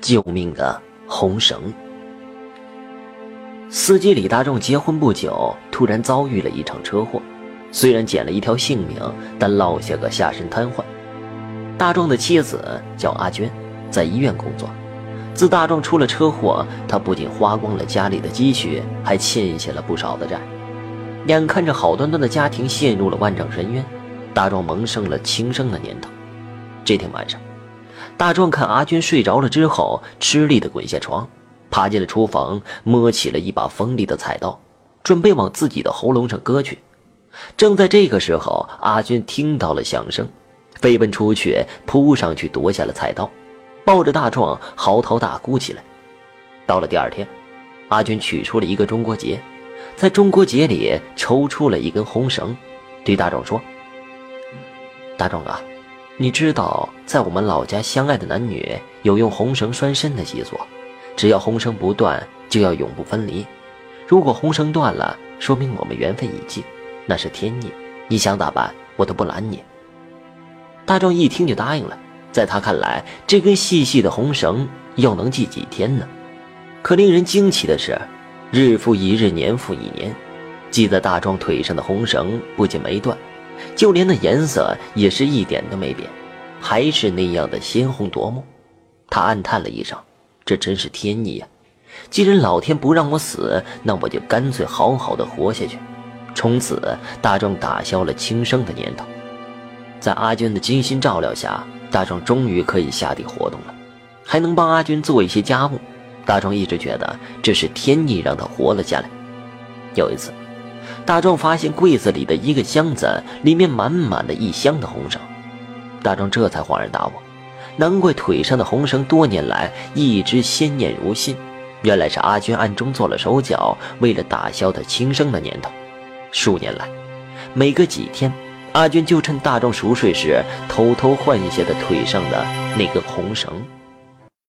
救命的红绳。司机李大壮结婚不久，突然遭遇了一场车祸，虽然捡了一条性命，但落下个下身瘫痪。大壮的妻子叫阿娟，在医院工作。自大壮出了车祸，他不仅花光了家里的积蓄，还欠下了不少的债。眼看着好端端的家庭陷入了万丈深渊，大壮萌生了轻生的念头。这天晚上，大壮看阿娟睡着了之后，吃力地滚下床，爬进了厨房，摸起了一把锋利的菜刀，准备往自己的喉咙上割去。正在这个时候，阿娟听到了响声，飞奔出去，扑上去夺下了菜刀，抱着大壮嚎啕大哭起来。到了第二天，阿娟取出了一个中国结，在中国结里抽出了一根红绳，对大壮说：“大壮啊。”你知道，在我们老家，相爱的男女有用红绳拴身的习俗。只要红绳不断，就要永不分离。如果红绳断了，说明我们缘分已尽，那是天意。你想咋办，我都不拦你。大壮一听就答应了。在他看来，这根细细的红绳又能系几天呢？可令人惊奇的是，日复一日，年复一年，系在大壮腿上的红绳不仅没断。就连那颜色也是一点都没变，还是那样的鲜红夺目。他暗叹了一声：“这真是天意呀！既然老天不让我死，那我就干脆好好的活下去。”从此，大壮打消了轻生的念头。在阿娟的精心照料下，大壮终于可以下地活动了，还能帮阿娟做一些家务。大壮一直觉得这是天意让他活了下来。有一次。大壮发现柜子里的一个箱子里面满满的一箱的红绳，大壮这才恍然大悟，难怪腿上的红绳多年来一直鲜艳如新，原来是阿娟暗中做了手脚，为了打消他轻生的念头。数年来，每隔几天，阿娟就趁大壮熟睡时偷偷换下的腿上的那根红绳。